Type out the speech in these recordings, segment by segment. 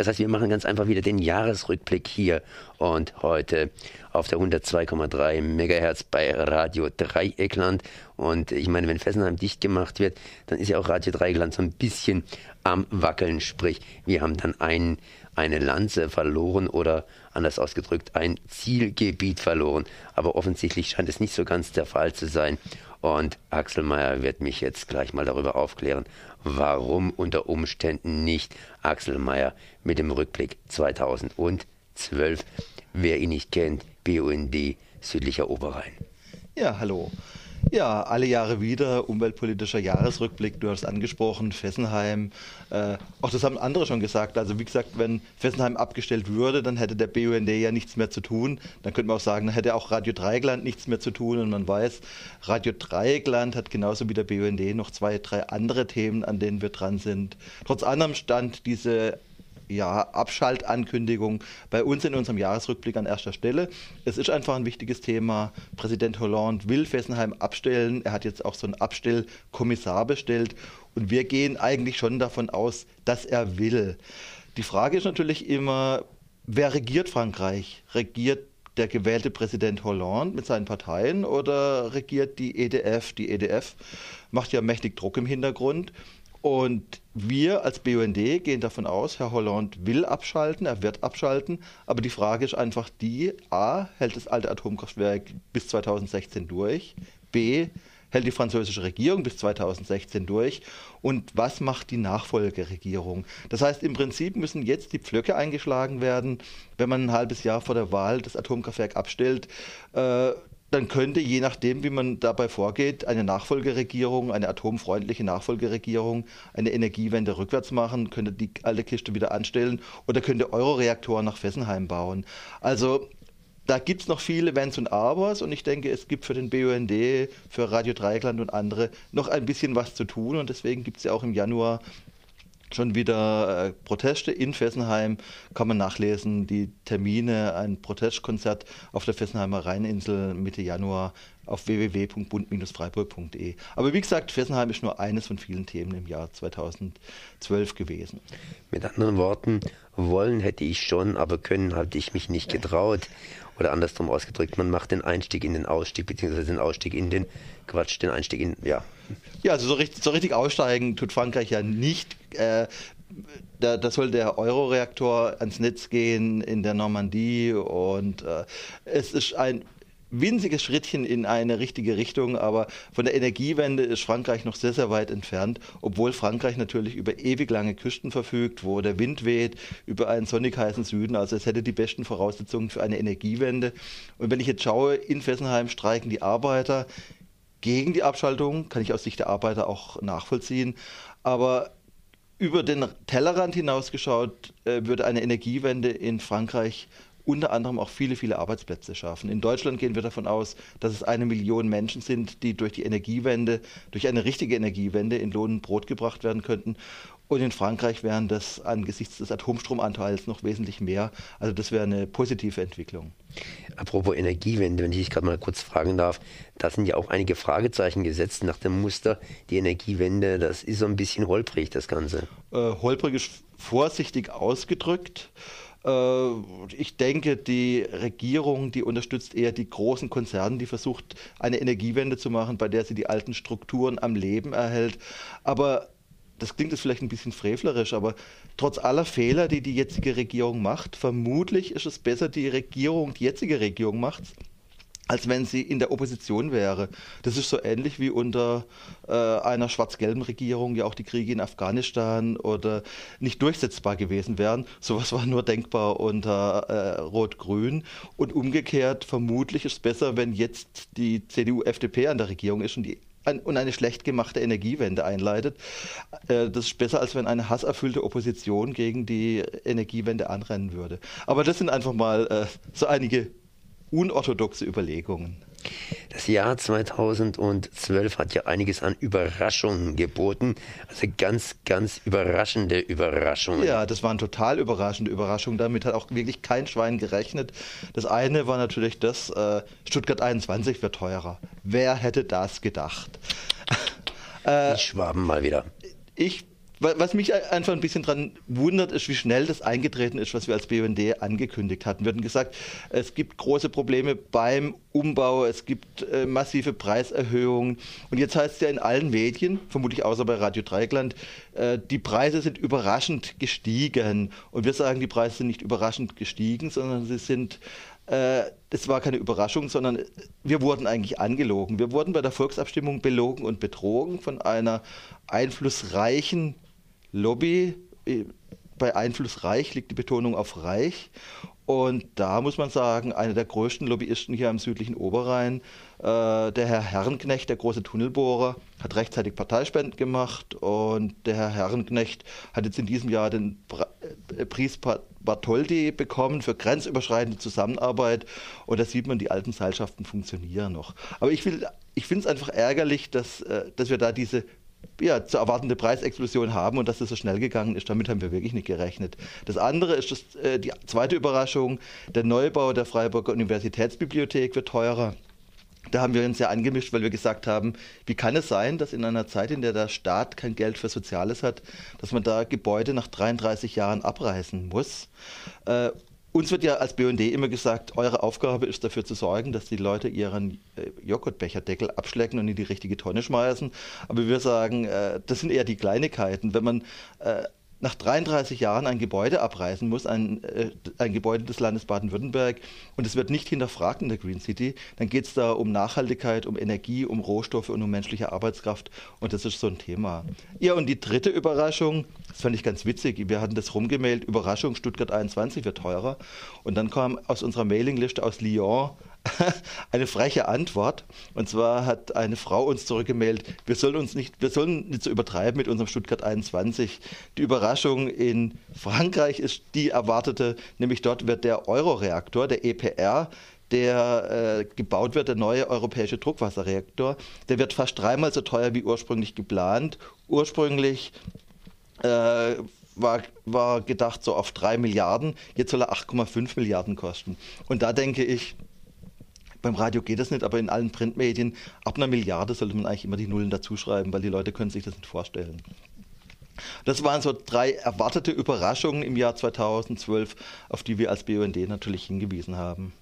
Das heißt, wir machen ganz einfach wieder den Jahresrückblick hier und heute auf der 102,3 Megahertz bei Radio Dreieckland. Und ich meine, wenn Fessenheim dicht gemacht wird, dann ist ja auch Radio Dreieckland so ein bisschen am Wackeln. Sprich, wir haben dann ein, eine Lanze verloren oder anders ausgedrückt ein Zielgebiet verloren. Aber offensichtlich scheint es nicht so ganz der Fall zu sein. Und Axel Mayer wird mich jetzt gleich mal darüber aufklären, warum unter Umständen nicht Axel Mayer mit dem Rückblick 2012. Wer ihn nicht kennt, BUND südlicher Oberrhein. Ja, hallo. Ja, alle Jahre wieder umweltpolitischer Jahresrückblick. Du hast angesprochen, Fessenheim. Äh, auch das haben andere schon gesagt. Also wie gesagt, wenn Fessenheim abgestellt würde, dann hätte der BUND ja nichts mehr zu tun. Dann könnte man auch sagen, dann hätte auch Radio Dreieckland nichts mehr zu tun. Und man weiß, Radio Dreieckland hat genauso wie der BUND noch zwei, drei andere Themen, an denen wir dran sind. Trotz anderem stand diese ja, Abschaltankündigung bei uns in unserem Jahresrückblick an erster Stelle. Es ist einfach ein wichtiges Thema. Präsident Hollande will Fessenheim abstellen. Er hat jetzt auch so einen Abstellkommissar bestellt. Und wir gehen eigentlich schon davon aus, dass er will. Die Frage ist natürlich immer, wer regiert Frankreich? Regiert der gewählte Präsident Hollande mit seinen Parteien oder regiert die EDF? Die EDF macht ja mächtig Druck im Hintergrund. Und wir als BUND gehen davon aus, Herr Hollande will abschalten, er wird abschalten, aber die Frage ist einfach die, a, hält das alte Atomkraftwerk bis 2016 durch, b, hält die französische Regierung bis 2016 durch und was macht die Nachfolgeregierung? Das heißt, im Prinzip müssen jetzt die Pflöcke eingeschlagen werden, wenn man ein halbes Jahr vor der Wahl das Atomkraftwerk abstellt. Äh, dann könnte, je nachdem, wie man dabei vorgeht, eine Nachfolgeregierung, eine atomfreundliche Nachfolgeregierung, eine Energiewende rückwärts machen, könnte die alte Kiste wieder anstellen oder könnte Euroreaktoren nach Fessenheim bauen. Also da gibt es noch viele Wenns und Abers und ich denke, es gibt für den BUND, für Radio Dreieckland und andere noch ein bisschen was zu tun und deswegen gibt es ja auch im Januar schon wieder äh, Proteste in Fessenheim. Kann man nachlesen, die Termine, ein Protestkonzert auf der Fessenheimer Rheininsel Mitte Januar auf www.bund-freiburg.de. Aber wie gesagt, Fessenheim ist nur eines von vielen Themen im Jahr 2012 gewesen. Mit anderen Worten, wollen hätte ich schon, aber können hatte ich mich nicht getraut. Oder andersrum ausgedrückt, man macht den Einstieg in den Ausstieg, beziehungsweise den Ausstieg in den Quatsch, den Einstieg in, ja. Ja, also so richtig, so richtig aussteigen tut Frankreich ja nicht. Äh, da, da, soll der Euroreaktor ans Netz gehen in der Normandie und äh, es ist ein winziges Schrittchen in eine richtige Richtung, aber von der Energiewende ist Frankreich noch sehr, sehr weit entfernt, obwohl Frankreich natürlich über ewig lange Küsten verfügt, wo der Wind weht, über einen sonnig heißen Süden. Also es hätte die besten Voraussetzungen für eine Energiewende. Und wenn ich jetzt schaue, in Fessenheim streiken die Arbeiter gegen die Abschaltung, kann ich aus Sicht der Arbeiter auch nachvollziehen. Aber über den Tellerrand hinausgeschaut, äh, würde eine Energiewende in Frankreich unter anderem auch viele, viele Arbeitsplätze schaffen. In Deutschland gehen wir davon aus, dass es eine Million Menschen sind, die durch die Energiewende, durch eine richtige Energiewende in Lohn und Brot gebracht werden könnten. Und in Frankreich wären das angesichts des Atomstromanteils noch wesentlich mehr. Also das wäre eine positive Entwicklung. Apropos Energiewende, wenn ich dich gerade mal kurz fragen darf, da sind ja auch einige Fragezeichen gesetzt nach dem Muster. Die Energiewende, das ist so ein bisschen holprig, das Ganze. Äh, holprig ist vorsichtig ausgedrückt. Äh, ich denke, die Regierung, die unterstützt eher die großen Konzerne, die versucht, eine Energiewende zu machen, bei der sie die alten Strukturen am Leben erhält. Aber das klingt jetzt vielleicht ein bisschen frevlerisch, aber trotz aller Fehler, die die jetzige Regierung macht, vermutlich ist es besser, die Regierung, die jetzige Regierung macht, als wenn sie in der Opposition wäre. Das ist so ähnlich wie unter äh, einer schwarz-gelben Regierung ja auch die Kriege in Afghanistan oder nicht durchsetzbar gewesen wären. Sowas war nur denkbar unter äh, Rot-Grün. Und umgekehrt, vermutlich ist es besser, wenn jetzt die CDU-FDP an der Regierung ist und die und eine schlecht gemachte Energiewende einleitet. Äh, das ist besser, als wenn eine hasserfüllte Opposition gegen die Energiewende anrennen würde. Aber das sind einfach mal äh, so einige unorthodoxe Überlegungen. Das Jahr 2012 hat ja einiges an Überraschungen geboten. Also ganz, ganz überraschende Überraschungen. Ja, das waren total überraschende Überraschungen. Damit hat auch wirklich kein Schwein gerechnet. Das eine war natürlich das, äh, Stuttgart 21 wird teurer. Wer hätte das gedacht? äh, Die Schwaben mal wieder. Ich was mich einfach ein bisschen daran wundert, ist, wie schnell das eingetreten ist, was wir als BUND angekündigt hatten. Wir hatten gesagt, es gibt große Probleme beim Umbau, es gibt äh, massive Preiserhöhungen. Und jetzt heißt es ja in allen Medien, vermutlich außer bei Radio Dreigland, äh, die Preise sind überraschend gestiegen. Und wir sagen, die Preise sind nicht überraschend gestiegen, sondern sie sind äh, das war keine Überraschung, sondern wir wurden eigentlich angelogen. Wir wurden bei der Volksabstimmung belogen und betrogen von einer einflussreichen Lobby. Bei einflussreich liegt die Betonung auf reich. Und da muss man sagen, einer der größten Lobbyisten hier am südlichen Oberrhein, äh, der Herr Herrenknecht, der große Tunnelbohrer, hat rechtzeitig Parteispenden gemacht und der Herr Herrenknecht hat jetzt in diesem Jahr den äh, Preis Bartholdi bekommen für grenzüberschreitende Zusammenarbeit und da sieht man, die alten Seilschaften funktionieren noch. Aber ich, ich finde es einfach ärgerlich, dass, äh, dass wir da diese ja, zu erwartende Preisexplosion haben und dass es so schnell gegangen ist, damit haben wir wirklich nicht gerechnet. Das andere ist das, äh, die zweite Überraschung, der Neubau der Freiburger Universitätsbibliothek wird teurer. Da haben wir uns ja angemischt, weil wir gesagt haben, wie kann es sein, dass in einer Zeit, in der der Staat kein Geld für Soziales hat, dass man da Gebäude nach 33 Jahren abreißen muss. Äh, uns wird ja als BND immer gesagt, eure Aufgabe ist dafür zu sorgen, dass die Leute ihren äh, Joghurtbecherdeckel abschlecken und in die richtige Tonne schmeißen. Aber wir sagen, äh, das sind eher die Kleinigkeiten. Wenn man äh, nach 33 Jahren ein Gebäude abreißen muss, ein, äh, ein Gebäude des Landes Baden-Württemberg, und es wird nicht hinterfragt in der Green City, dann geht es da um Nachhaltigkeit, um Energie, um Rohstoffe und um menschliche Arbeitskraft. Und das ist so ein Thema. Ja, und die dritte Überraschung, das fand ich ganz witzig, wir hatten das rumgemailt, Überraschung, Stuttgart 21 wird teurer. Und dann kam aus unserer Mailingliste aus Lyon eine freche Antwort. Und zwar hat eine Frau uns zurückgemeldet, wir sollen uns nicht, wir sollen nicht so übertreiben mit unserem Stuttgart 21. Die Überraschung in Frankreich ist die erwartete, nämlich dort wird der Euroreaktor, der EPR, der äh, gebaut wird, der neue europäische Druckwasserreaktor, der wird fast dreimal so teuer wie ursprünglich geplant. Ursprünglich äh, war, war gedacht so auf drei Milliarden, jetzt soll er 8,5 Milliarden kosten. Und da denke ich, beim Radio geht das nicht, aber in allen Printmedien ab einer Milliarde sollte man eigentlich immer die Nullen dazuschreiben, weil die Leute können sich das nicht vorstellen. Das waren so drei erwartete Überraschungen im Jahr 2012, auf die wir als BUND natürlich hingewiesen haben.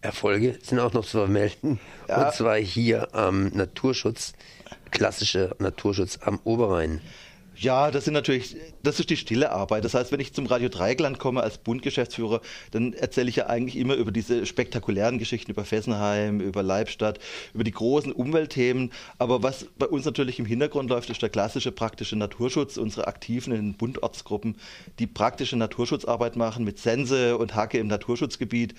Erfolge sind auch noch zu vermelden. Ja. Und zwar hier am Naturschutz, klassischer Naturschutz am Oberrhein. Ja, das sind natürlich, das ist die stille Arbeit. Das heißt, wenn ich zum Radio Dreigland komme als Bundgeschäftsführer, dann erzähle ich ja eigentlich immer über diese spektakulären Geschichten, über Fessenheim, über Leibstadt, über die großen Umweltthemen. Aber was bei uns natürlich im Hintergrund läuft, ist der klassische praktische Naturschutz, unsere Aktiven in Bundortsgruppen, die praktische Naturschutzarbeit machen mit Sense und Hacke im Naturschutzgebiet.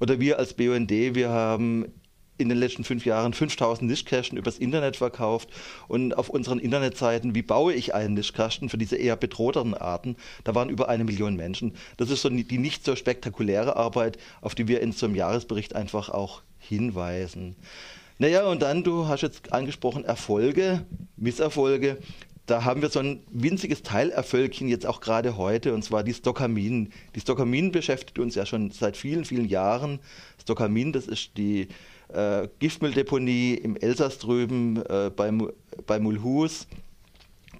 Oder wir als BUND, wir haben in den letzten fünf Jahren 5000 Nischkästen übers Internet verkauft und auf unseren Internetseiten, wie baue ich einen Nischkasten für diese eher bedrohteren Arten, da waren über eine Million Menschen. Das ist so die nicht so spektakuläre Arbeit, auf die wir in so einem Jahresbericht einfach auch hinweisen. Naja, und dann, du hast jetzt angesprochen, Erfolge, Misserfolge. Da haben wir so ein winziges Teilerfolgchen jetzt auch gerade heute, und zwar die Stockamin. Die Stockamin beschäftigt uns ja schon seit vielen, vielen Jahren. Stockamin, das ist die äh, Giftmülldeponie im Elsass drüben äh, bei, bei Mulhouse.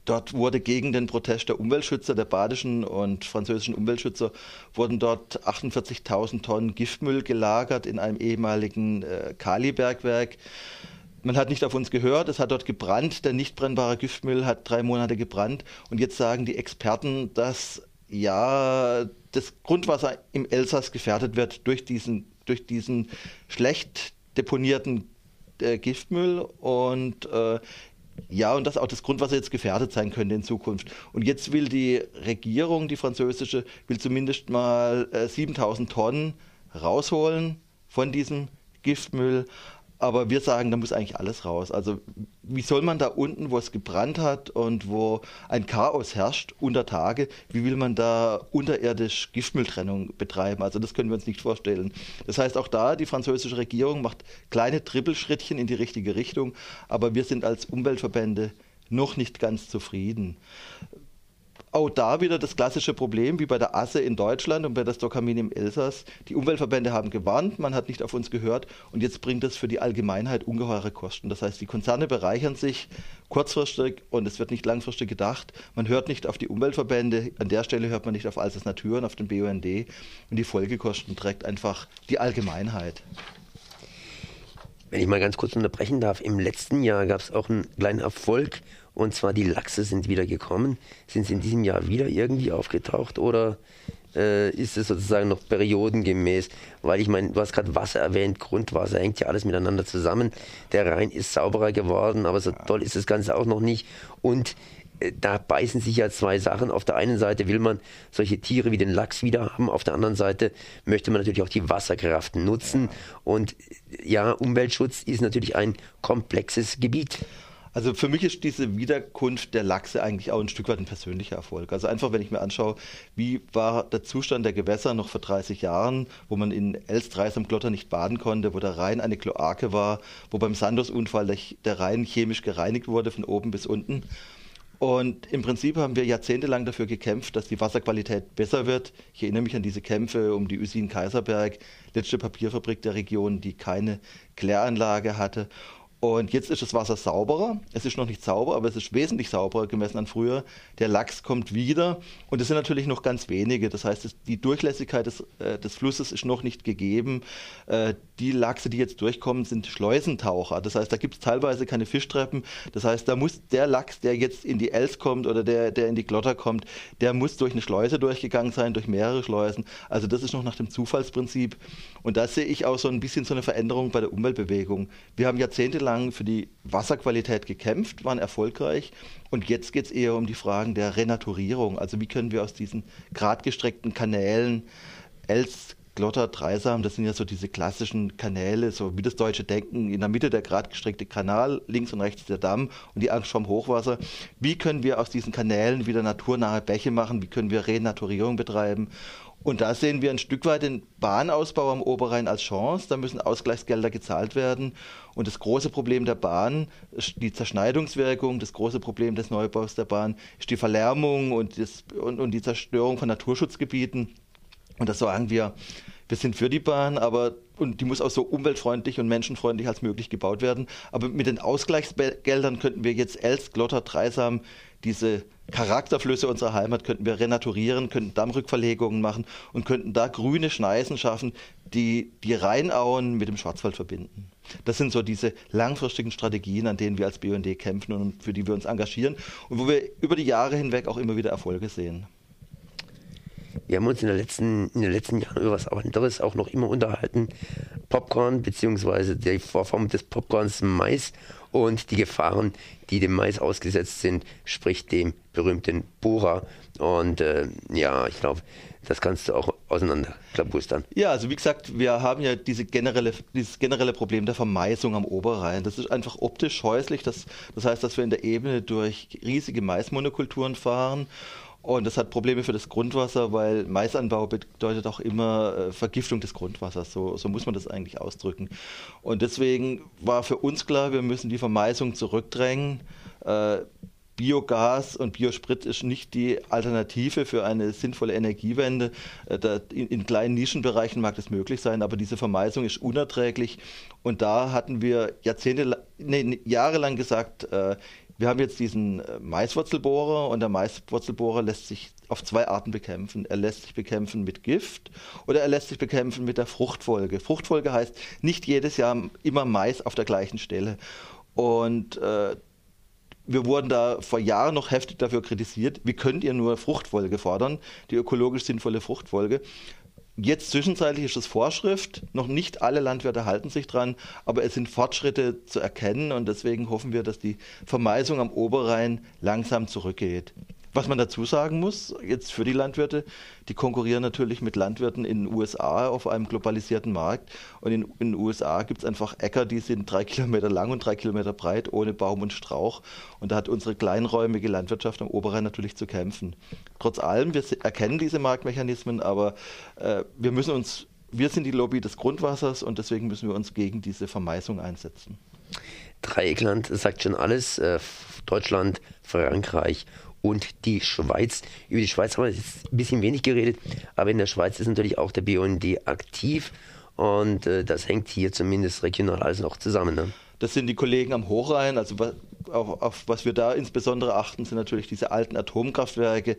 Dort wurde gegen den Protest der Umweltschützer, der badischen und französischen Umweltschützer, wurden dort 48.000 Tonnen Giftmüll gelagert in einem ehemaligen äh, Kalibergwerk. Man hat nicht auf uns gehört, es hat dort gebrannt, der nicht brennbare Giftmüll hat drei Monate gebrannt und jetzt sagen die Experten, dass ja das Grundwasser im Elsass gefährdet wird durch diesen, durch diesen schlecht deponierten äh, Giftmüll und äh, ja, und dass auch das Grundwasser jetzt gefährdet sein könnte in Zukunft. Und jetzt will die Regierung, die französische, will zumindest mal äh, 7000 Tonnen rausholen von diesem Giftmüll. Aber wir sagen, da muss eigentlich alles raus. Also wie soll man da unten, wo es gebrannt hat und wo ein Chaos herrscht unter Tage, wie will man da unterirdisch Giftmülltrennung betreiben? Also das können wir uns nicht vorstellen. Das heißt, auch da, die französische Regierung macht kleine Trippelschrittchen in die richtige Richtung, aber wir sind als Umweltverbände noch nicht ganz zufrieden. Auch da wieder das klassische Problem wie bei der Asse in Deutschland und bei der Stockamin im Elsass. Die Umweltverbände haben gewarnt, man hat nicht auf uns gehört und jetzt bringt das für die Allgemeinheit ungeheure Kosten. Das heißt, die Konzerne bereichern sich kurzfristig und es wird nicht langfristig gedacht. Man hört nicht auf die Umweltverbände, an der Stelle hört man nicht auf Alsace Natur und auf den BUND und die Folgekosten trägt einfach die Allgemeinheit. Wenn ich mal ganz kurz unterbrechen darf, im letzten Jahr gab es auch einen kleinen Erfolg und zwar die Lachse sind wieder gekommen. Sind sie in diesem Jahr wieder irgendwie aufgetaucht oder äh, ist es sozusagen noch periodengemäß? Weil ich meine, du hast gerade Wasser erwähnt, Grundwasser hängt ja alles miteinander zusammen. Der Rhein ist sauberer geworden, aber so toll ist das Ganze auch noch nicht. Und äh, da beißen sich ja zwei Sachen. Auf der einen Seite will man solche Tiere wie den Lachs wieder haben, auf der anderen Seite möchte man natürlich auch die Wasserkraft nutzen. Und ja, Umweltschutz ist natürlich ein komplexes Gebiet. Also für mich ist diese Wiederkunft der Lachse eigentlich auch ein Stück weit ein persönlicher Erfolg. Also einfach, wenn ich mir anschaue, wie war der Zustand der Gewässer noch vor 30 Jahren, wo man in Elstreis am Glotter nicht baden konnte, wo der Rhein eine Kloake war, wo beim Sandos-Unfall der Rhein chemisch gereinigt wurde von oben bis unten. Und im Prinzip haben wir jahrzehntelang dafür gekämpft, dass die Wasserqualität besser wird. Ich erinnere mich an diese Kämpfe um die Usin Kaiserberg, letzte Papierfabrik der Region, die keine Kläranlage hatte. Und jetzt ist das Wasser sauberer. Es ist noch nicht sauber, aber es ist wesentlich sauberer gemessen an früher. Der Lachs kommt wieder und es sind natürlich noch ganz wenige. Das heißt, die Durchlässigkeit des, äh, des Flusses ist noch nicht gegeben. Äh, die Lachse, die jetzt durchkommen, sind Schleusentaucher. Das heißt, da gibt es teilweise keine Fischtreppen. Das heißt, da muss der Lachs, der jetzt in die Els kommt oder der, der in die Glotter kommt, der muss durch eine Schleuse durchgegangen sein, durch mehrere Schleusen. Also das ist noch nach dem Zufallsprinzip. Und da sehe ich auch so ein bisschen so eine Veränderung bei der Umweltbewegung. Wir haben jahrzehntelang jahrelang für die Wasserqualität gekämpft, waren erfolgreich. Und jetzt geht es eher um die Fragen der Renaturierung. Also wie können wir aus diesen gradgestreckten Kanälen, Els, Glotter, Dreisam, das sind ja so diese klassischen Kanäle, so wie das deutsche Denken, in der Mitte der gradgestreckte Kanal, links und rechts der Damm und die Angst vom Hochwasser. Wie können wir aus diesen Kanälen wieder naturnahe Bäche machen? Wie können wir Renaturierung betreiben? Und da sehen wir ein Stück weit den Bahnausbau am Oberrhein als Chance. Da müssen Ausgleichsgelder gezahlt werden. Und das große Problem der Bahn, die Zerschneidungswirkung, das große Problem des Neubaus der Bahn ist die Verlärmung und, das, und, und die Zerstörung von Naturschutzgebieten. Und das sagen wir, wir sind für die Bahn, aber und die muss auch so umweltfreundlich und menschenfreundlich als möglich gebaut werden. Aber mit den Ausgleichsgeldern könnten wir jetzt Elst, Glotter, Dreisam diese Charakterflüsse unserer Heimat könnten wir renaturieren, könnten Dammrückverlegungen machen und könnten da grüne Schneisen schaffen, die die Rheinauen mit dem Schwarzwald verbinden. Das sind so diese langfristigen Strategien, an denen wir als BUND kämpfen und für die wir uns engagieren und wo wir über die Jahre hinweg auch immer wieder Erfolge sehen. Wir haben uns in, der letzten, in den letzten Jahren über was anderes auch noch immer unterhalten. Popcorn beziehungsweise die Vorform des Popcorns Mais und die Gefahren, die dem Mais ausgesetzt sind, sprich dem berühmten Bohrer. Und äh, ja, ich glaube, das kannst du auch auseinanderklabustern. Ja, also wie gesagt, wir haben ja diese generelle, dieses generelle Problem der Vermaisung am Oberrhein. Das ist einfach optisch häuslich. Das, das heißt, dass wir in der Ebene durch riesige Maismonokulturen fahren und das hat Probleme für das Grundwasser, weil Maisanbau bedeutet auch immer äh, Vergiftung des Grundwassers. So, so muss man das eigentlich ausdrücken. Und deswegen war für uns klar, wir müssen die Vermeisung zurückdrängen. Äh, Biogas und Biosprit ist nicht die Alternative für eine sinnvolle Energiewende. Äh, in, kleinen Nischenbereichen mag das möglich sein, aber diese Vermeisung ist unerträglich. Und da hatten wir Jahrzehnte, nee, jahrelang gesagt, wir haben jetzt diesen äh, Maiswurzelbohrer und der Maiswurzelbohrer lässt sich auf zwei Arten bekämpfen. Er lässt sich bekämpfen mit Gift oder er lässt sich bekämpfen mit der Fruchtfolge. Fruchtfolge heißt nicht jedes Jahr immer Mais auf der gleichen Stelle. Und äh, wir wurden da vor Jahren noch heftig dafür kritisiert, wie könnt ihr nur Fruchtfolge fordern, die ökologisch sinnvolle Fruchtfolge. Jetzt zwischenzeitlich ist es Vorschrift, noch nicht alle Landwirte halten sich dran, aber es sind Fortschritte zu erkennen und deswegen hoffen wir, dass die Vermeisung am Oberrhein langsam zurückgeht. Was man dazu sagen muss, jetzt für die Landwirte, die konkurrieren natürlich mit Landwirten in den USA auf einem globalisierten Markt. Und in, den USA gibt es einfach Äcker, die sind drei Kilometer lang und drei Kilometer breit, ohne Baum und Strauch. Und da hat unsere kleinräumige Landwirtschaft am Oberrhein natürlich zu kämpfen. Trotz allem, wir erkennen diese Marktmechanismen, aber äh, wir müssen uns, wir sind die Lobby des Grundwassers und deswegen müssen wir uns gegen diese Vermeisung einsetzen. Dreieckland sagt schon alles. Äh, Deutschland, Frankreich und die Schweiz. Über die Schweiz haben wir jetzt ein bisschen wenig geredet, aber in der Schweiz ist natürlich auch der BUND aktiv und äh, das hängt hier zumindest regional alles noch zusammen. Ne? Das sind die Kollegen am Hochrhein. Also auf, auf, was wir da insbesondere achten, sind natürlich diese alten Atomkraftwerke,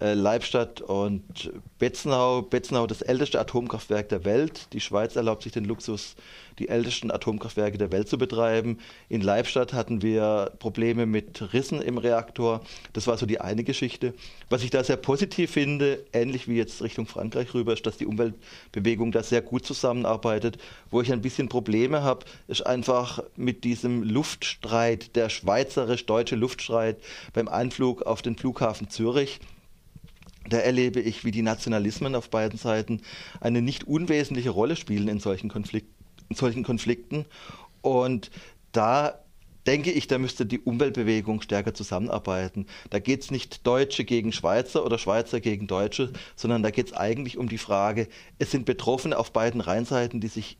äh, Leibstadt und Betzenau. Betzenau, das älteste Atomkraftwerk der Welt. Die Schweiz erlaubt sich den Luxus, die ältesten Atomkraftwerke der Welt zu betreiben. In Leibstadt hatten wir Probleme mit Rissen im Reaktor. Das war so die eine Geschichte. Was ich da sehr positiv finde, ähnlich wie jetzt Richtung Frankreich rüber, ist, dass die Umweltbewegung da sehr gut zusammenarbeitet. Wo ich ein bisschen Probleme habe, ist einfach mit diesem Luftstreit, der schweizerisch-deutsche Luftstreit beim Anflug auf den Flughafen Zürich. Da erlebe ich, wie die Nationalismen auf beiden Seiten eine nicht unwesentliche Rolle spielen in solchen, Konflikt, in solchen Konflikten. Und da denke ich, da müsste die Umweltbewegung stärker zusammenarbeiten. Da geht es nicht Deutsche gegen Schweizer oder Schweizer gegen Deutsche, sondern da geht es eigentlich um die Frage, es sind Betroffene auf beiden Rheinseiten, die sich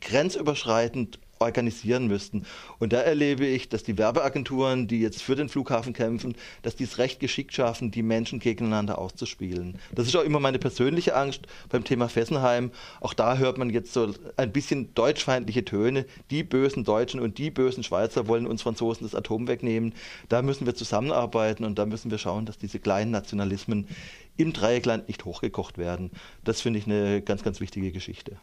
grenzüberschreitend organisieren müssten. Und da erlebe ich, dass die Werbeagenturen, die jetzt für den Flughafen kämpfen, dass die es recht geschickt schaffen, die Menschen gegeneinander auszuspielen. Das ist auch immer meine persönliche Angst beim Thema Fessenheim. Auch da hört man jetzt so ein bisschen deutschfeindliche Töne. Die bösen Deutschen und die bösen Schweizer wollen uns Franzosen das Atom wegnehmen. Da müssen wir zusammenarbeiten und da müssen wir schauen, dass diese kleinen Nationalismen im Dreieckland nicht hochgekocht werden. Das finde ich eine ganz, ganz wichtige Geschichte.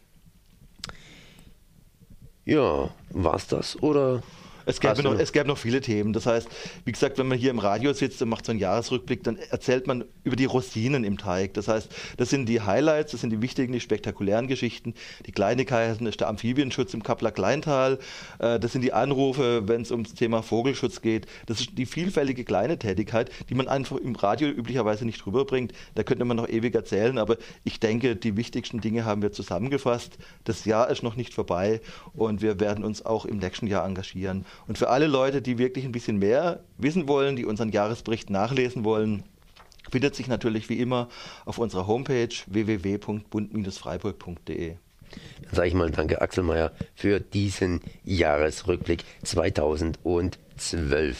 Ja, war's das oder es gäbe, noch, es gäbe noch viele Themen. Das heißt, wie gesagt, wenn man hier im Radio sitzt und macht so einen Jahresrückblick, dann erzählt man über die Rosinen im Teig. Das heißt, das sind die Highlights, das sind die wichtigen, die spektakulären Geschichten. Die Kleinigkeiten ist der Amphibienschutz im Kappler Kleintal. Äh, das sind die Anrufe, wenn es ums Thema Vogelschutz geht. Das ist die vielfältige kleine Tätigkeit, die man einfach im Radio üblicherweise nicht rüberbringt. Da könnte man noch ewig erzählen, aber ich denke, die wichtigsten Dinge haben wir zusammengefasst. Das Jahr ist noch nicht vorbei und wir werden uns auch im nächsten Jahr engagieren. Und für alle Leute, die wirklich ein bisschen mehr wissen wollen, die unseren Jahresbericht nachlesen wollen, findet sich natürlich wie immer auf unserer Homepage www.bund-freiburg.de. Dann sage ich mal danke Axel Mayer für diesen Jahresrückblick 2012.